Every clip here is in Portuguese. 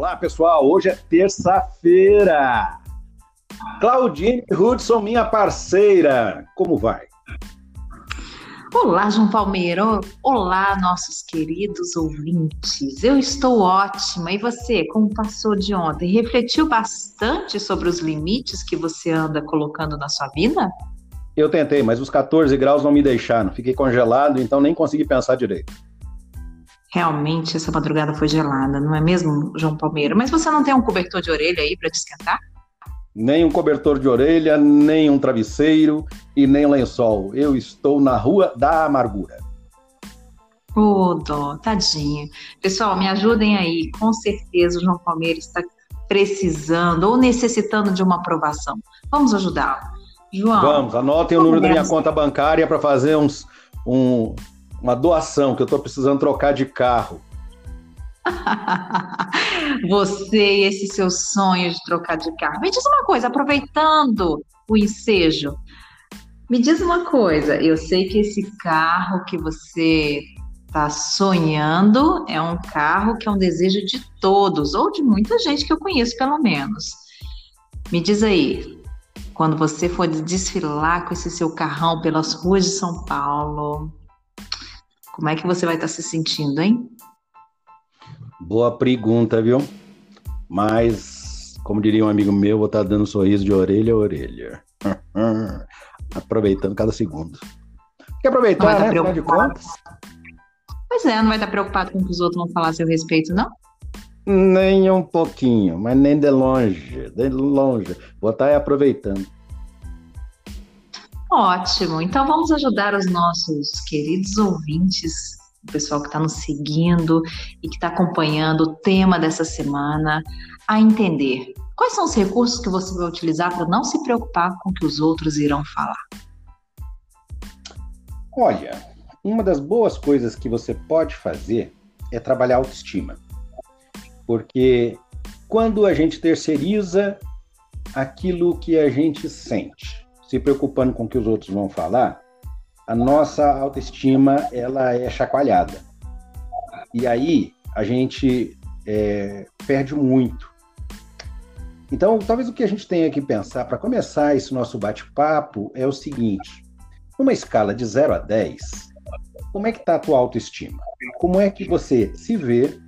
Olá, pessoal. Hoje é terça-feira. Claudine Hudson, minha parceira. Como vai? Olá, João Palmeiro. Olá, nossos queridos ouvintes. Eu estou ótima. E você, como passou de ontem? Refletiu bastante sobre os limites que você anda colocando na sua vida? Eu tentei, mas os 14 graus não me deixaram. Fiquei congelado, então nem consegui pensar direito. Realmente essa madrugada foi gelada, não é mesmo, João Palmeiro? Mas você não tem um cobertor de orelha aí para te esquentar? Nem um cobertor de orelha, nem um travesseiro e nem lençol. Eu estou na Rua da Amargura. Ô, oh, dó, tadinho. Pessoal, me ajudem aí. Com certeza o João Palmeiro está precisando ou necessitando de uma aprovação. Vamos ajudá-lo. João. Vamos, anotem o número da minha conta bancária para fazer uns, um, uma doação, que eu estou precisando trocar de carro. Você e esse seu sonho de trocar de carro. Me diz uma coisa, aproveitando o ensejo, me diz uma coisa. Eu sei que esse carro que você está sonhando é um carro que é um desejo de todos, ou de muita gente que eu conheço, pelo menos. Me diz aí, quando você for desfilar com esse seu carrão pelas ruas de São Paulo, como é que você vai estar se sentindo, hein? Boa pergunta, viu? Mas, como diria um amigo meu, vou estar dando um sorriso de orelha a orelha. Aproveitando cada segundo. Quer aproveitar, né? Afinal de contas. Pois é, não vai estar preocupado com o que os outros vão falar a seu respeito, não? Nem um pouquinho, mas nem de longe, de longe. Vou estar aproveitando. Ótimo. Então vamos ajudar os nossos queridos ouvintes, o pessoal que está nos seguindo e que está acompanhando o tema dessa semana, a entender quais são os recursos que você vai utilizar para não se preocupar com o que os outros irão falar. Olha, uma das boas coisas que você pode fazer é trabalhar a autoestima. Porque quando a gente terceiriza aquilo que a gente sente, se preocupando com o que os outros vão falar, a nossa autoestima ela é chacoalhada. E aí a gente é, perde muito. Então, talvez o que a gente tenha que pensar para começar esse nosso bate-papo é o seguinte: numa escala de 0 a 10, como é que está a tua autoestima? Como é que você se vê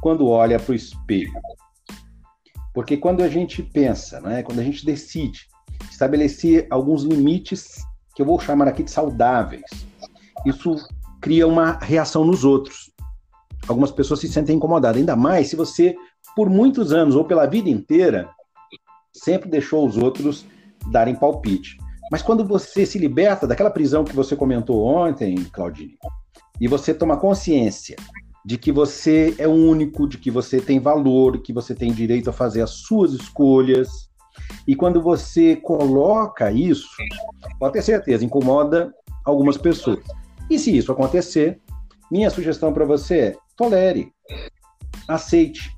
quando olha para o espelho? Porque quando a gente pensa, né, quando a gente decide estabelecer alguns limites que eu vou chamar aqui de saudáveis. Isso cria uma reação nos outros. Algumas pessoas se sentem incomodadas, ainda mais se você, por muitos anos ou pela vida inteira, sempre deixou os outros darem palpite. Mas quando você se liberta daquela prisão que você comentou ontem, Claudine, e você toma consciência de que você é único, de que você tem valor, que você tem direito a fazer as suas escolhas, e quando você coloca isso, pode ter certeza, incomoda algumas pessoas. E se isso acontecer, minha sugestão para você é tolere, aceite,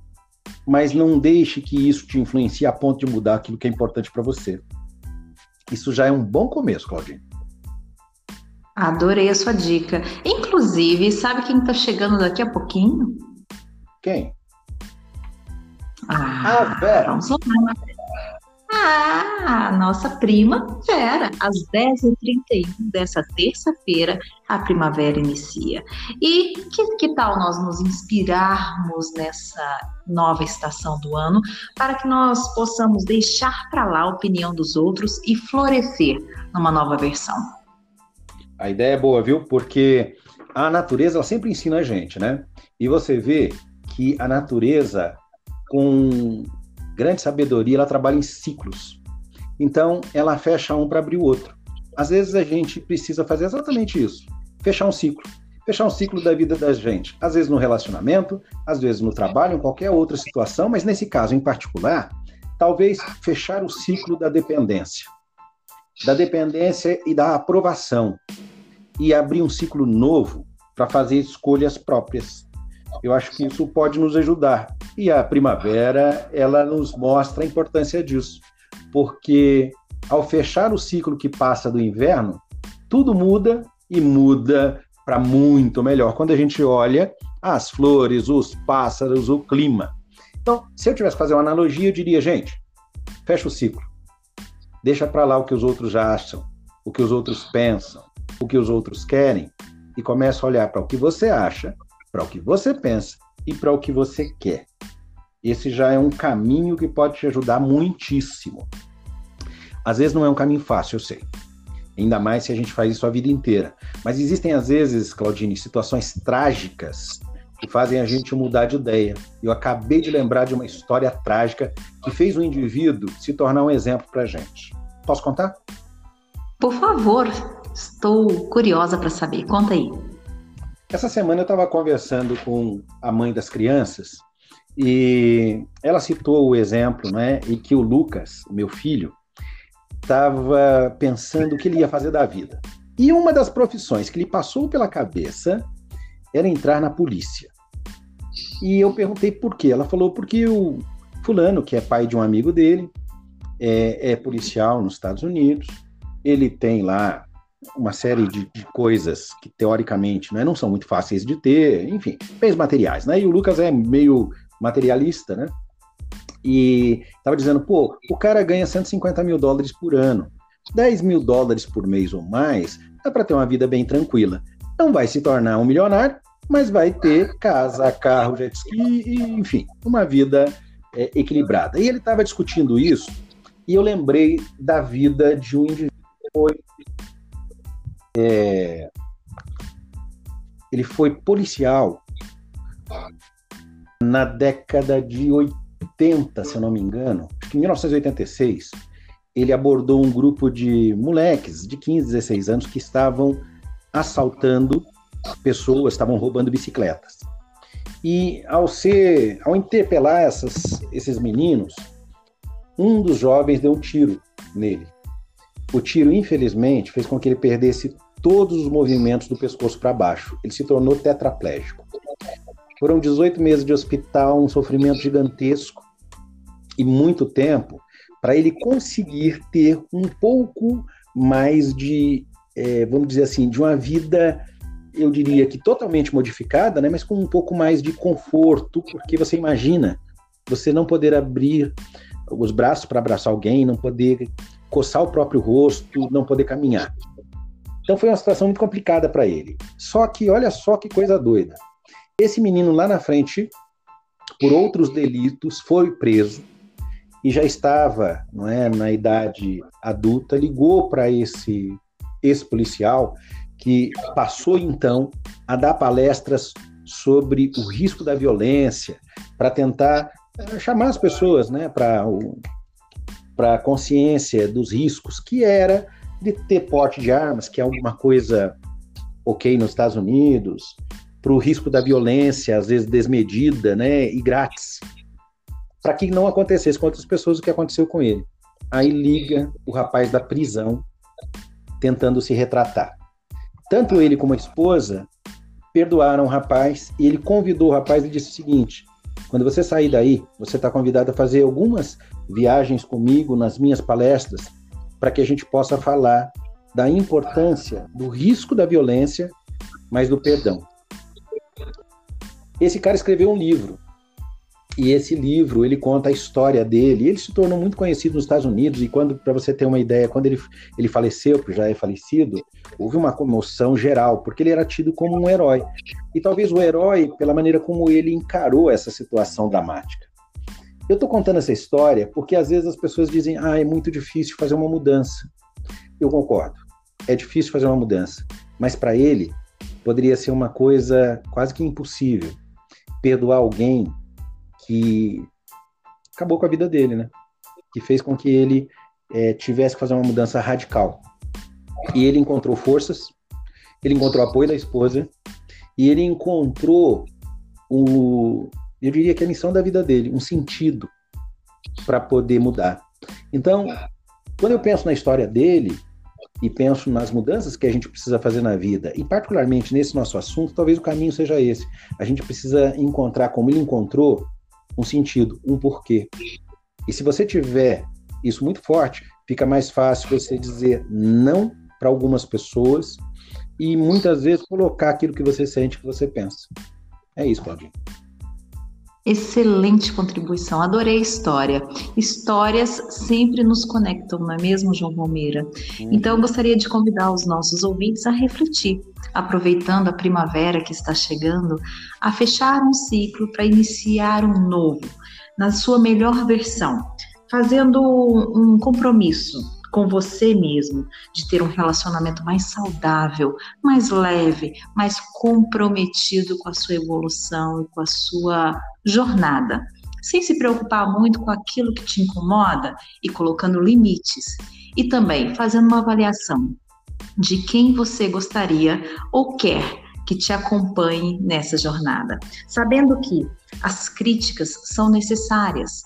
mas não deixe que isso te influencie a ponto de mudar aquilo que é importante para você. Isso já é um bom começo, Claudinha. Adorei a sua dica. Inclusive, sabe quem está chegando daqui a pouquinho? Quem? Ah, ah Vera. Vamos lá. Ah, nossa prima Vera, às 10h31 dessa terça-feira, a primavera inicia. E que, que tal nós nos inspirarmos nessa nova estação do ano para que nós possamos deixar para lá a opinião dos outros e florescer numa nova versão? A ideia é boa, viu? Porque a natureza ela sempre ensina a gente, né? E você vê que a natureza, com grande sabedoria, ela trabalha em ciclos. Então, ela fecha um para abrir o outro. Às vezes a gente precisa fazer exatamente isso. fechar um ciclo. Fechar um ciclo da vida da gente. Às vezes no relacionamento, às vezes no trabalho, em qualquer outra situação, mas nesse caso em particular, talvez fechar o ciclo da dependência. Da dependência e da aprovação. E abrir um ciclo novo para fazer escolhas próprias. Eu acho que isso pode nos ajudar. E a primavera, ela nos mostra a importância disso. Porque ao fechar o ciclo que passa do inverno, tudo muda e muda para muito melhor. Quando a gente olha as flores, os pássaros, o clima. Então, se eu tivesse que fazer uma analogia, eu diria, gente, fecha o ciclo. Deixa para lá o que os outros acham, o que os outros pensam, o que os outros querem e começa a olhar para o que você acha, para o que você pensa e para o que você quer. Esse já é um caminho que pode te ajudar muitíssimo. Às vezes não é um caminho fácil, eu sei. Ainda mais se a gente faz isso a vida inteira. Mas existem, às vezes, Claudine, situações trágicas que fazem a gente mudar de ideia. Eu acabei de lembrar de uma história trágica que fez um indivíduo se tornar um exemplo para a gente. Posso contar? Por favor, estou curiosa para saber. Conta aí. Essa semana eu estava conversando com a mãe das crianças e ela citou o exemplo, né, e que o Lucas, meu filho, estava pensando o que ele ia fazer da vida. E uma das profissões que lhe passou pela cabeça era entrar na polícia. E eu perguntei por quê. Ela falou porque o fulano, que é pai de um amigo dele, é, é policial nos Estados Unidos, ele tem lá uma série de, de, coisas que teoricamente né, não são muito fáceis de ter, enfim, bens materiais, né? E o Lucas é meio materialista, né? E estava dizendo, pô, o cara ganha 150 mil dólares por ano, 10 mil dólares por mês ou mais, dá para ter uma vida bem tranquila. Não vai se tornar um milionário, mas vai ter casa, carro, jet ski, enfim, uma vida é, equilibrada. E ele estava discutindo isso, e eu lembrei da vida de um indivíduo que foi é, ele foi policial na década de 80, se eu não me engano, acho que em 1986, ele abordou um grupo de moleques de 15, 16 anos que estavam assaltando pessoas, estavam roubando bicicletas. E ao ser, ao interpelar essas, esses meninos, um dos jovens deu um tiro nele. O tiro, infelizmente, fez com que ele perdesse todos os movimentos do pescoço para baixo. Ele se tornou tetraplégico. Foram 18 meses de hospital, um sofrimento gigantesco e muito tempo para ele conseguir ter um pouco mais de, é, vamos dizer assim, de uma vida, eu diria que totalmente modificada, né, mas com um pouco mais de conforto, porque você imagina você não poder abrir os braços para abraçar alguém, não poder coçar o próprio rosto, não poder caminhar. Então foi uma situação muito complicada para ele. Só que olha só que coisa doida. Esse menino lá na frente, por outros delitos, foi preso e já estava, não é, na idade adulta, ligou para esse ex-policial que passou então a dar palestras sobre o risco da violência, para tentar eh, chamar as pessoas, né, para para consciência dos riscos, que era de ter porte de armas, que é alguma coisa ok nos Estados Unidos, para o risco da violência, às vezes desmedida, né, e grátis, para que não acontecesse com outras pessoas o que aconteceu com ele. Aí liga o rapaz da prisão, tentando se retratar. Tanto ele como a esposa perdoaram o rapaz e ele convidou o rapaz e disse o seguinte: quando você sair daí, você está convidado a fazer algumas viagens comigo nas minhas palestras para que a gente possa falar da importância do risco da violência, mas do perdão. Esse cara escreveu um livro. E esse livro, ele conta a história dele. Ele se tornou muito conhecido nos Estados Unidos e quando para você ter uma ideia, quando ele, ele faleceu, porque já é falecido, houve uma comoção geral, porque ele era tido como um herói. E talvez o herói pela maneira como ele encarou essa situação dramática. Eu estou contando essa história porque às vezes as pessoas dizem: ah, é muito difícil fazer uma mudança. Eu concordo, é difícil fazer uma mudança, mas para ele poderia ser uma coisa quase que impossível perdoar alguém que acabou com a vida dele, né? Que fez com que ele é, tivesse que fazer uma mudança radical. E ele encontrou forças ele encontrou apoio da esposa e ele encontrou o, eu diria que a missão da vida dele, um sentido para poder mudar. Então, quando eu penso na história dele e penso nas mudanças que a gente precisa fazer na vida, e particularmente nesse nosso assunto, talvez o caminho seja esse. A gente precisa encontrar, como ele encontrou, um sentido, um porquê. E se você tiver isso muito forte, fica mais fácil você dizer não para algumas pessoas e muitas vezes colocar aquilo que você sente, que você pensa. É isso, Claudinho. Excelente contribuição, adorei a história. Histórias sempre nos conectam, não é mesmo, João Palmeira? Uhum. Então, eu gostaria de convidar os nossos ouvintes a refletir, aproveitando a primavera que está chegando, a fechar um ciclo para iniciar um novo, na sua melhor versão, fazendo um compromisso com você mesmo, de ter um relacionamento mais saudável, mais leve, mais comprometido com a sua evolução e com a sua jornada, sem se preocupar muito com aquilo que te incomoda e colocando limites, e também fazendo uma avaliação de quem você gostaria ou quer que te acompanhe nessa jornada, sabendo que as críticas são necessárias,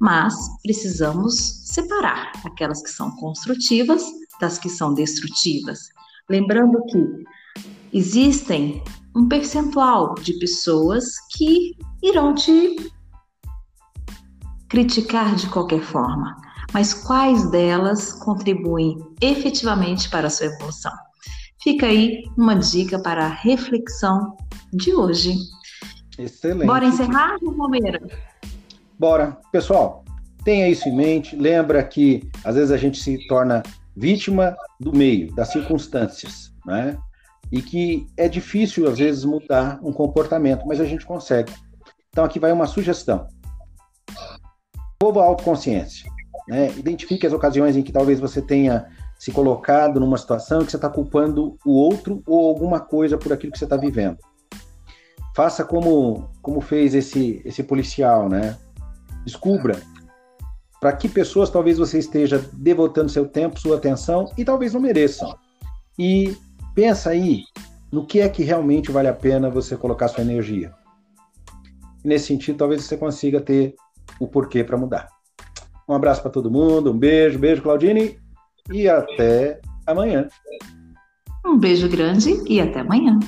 mas precisamos separar aquelas que são construtivas das que são destrutivas. Lembrando que existem um percentual de pessoas que irão te criticar de qualquer forma, mas quais delas contribuem efetivamente para a sua evolução? Fica aí uma dica para a reflexão de hoje. Excelente. Bora encerrar, Palmeira? Bora. Pessoal, tenha isso em mente. Lembra que às vezes a gente se torna vítima do meio, das circunstâncias, né? E que é difícil às vezes mudar um comportamento, mas a gente consegue. Então aqui vai uma sugestão. Povo autoconsciência. Né? Identifique as ocasiões em que talvez você tenha se colocado numa situação que você está culpando o outro ou alguma coisa por aquilo que você está vivendo. Faça como, como fez esse, esse policial, né? Descubra para que pessoas talvez você esteja devotando seu tempo, sua atenção e talvez não mereçam. E pensa aí no que é que realmente vale a pena você colocar sua energia. Nesse sentido, talvez você consiga ter o porquê para mudar. Um abraço para todo mundo, um beijo, beijo, Claudine, e até amanhã. Um beijo grande e até amanhã.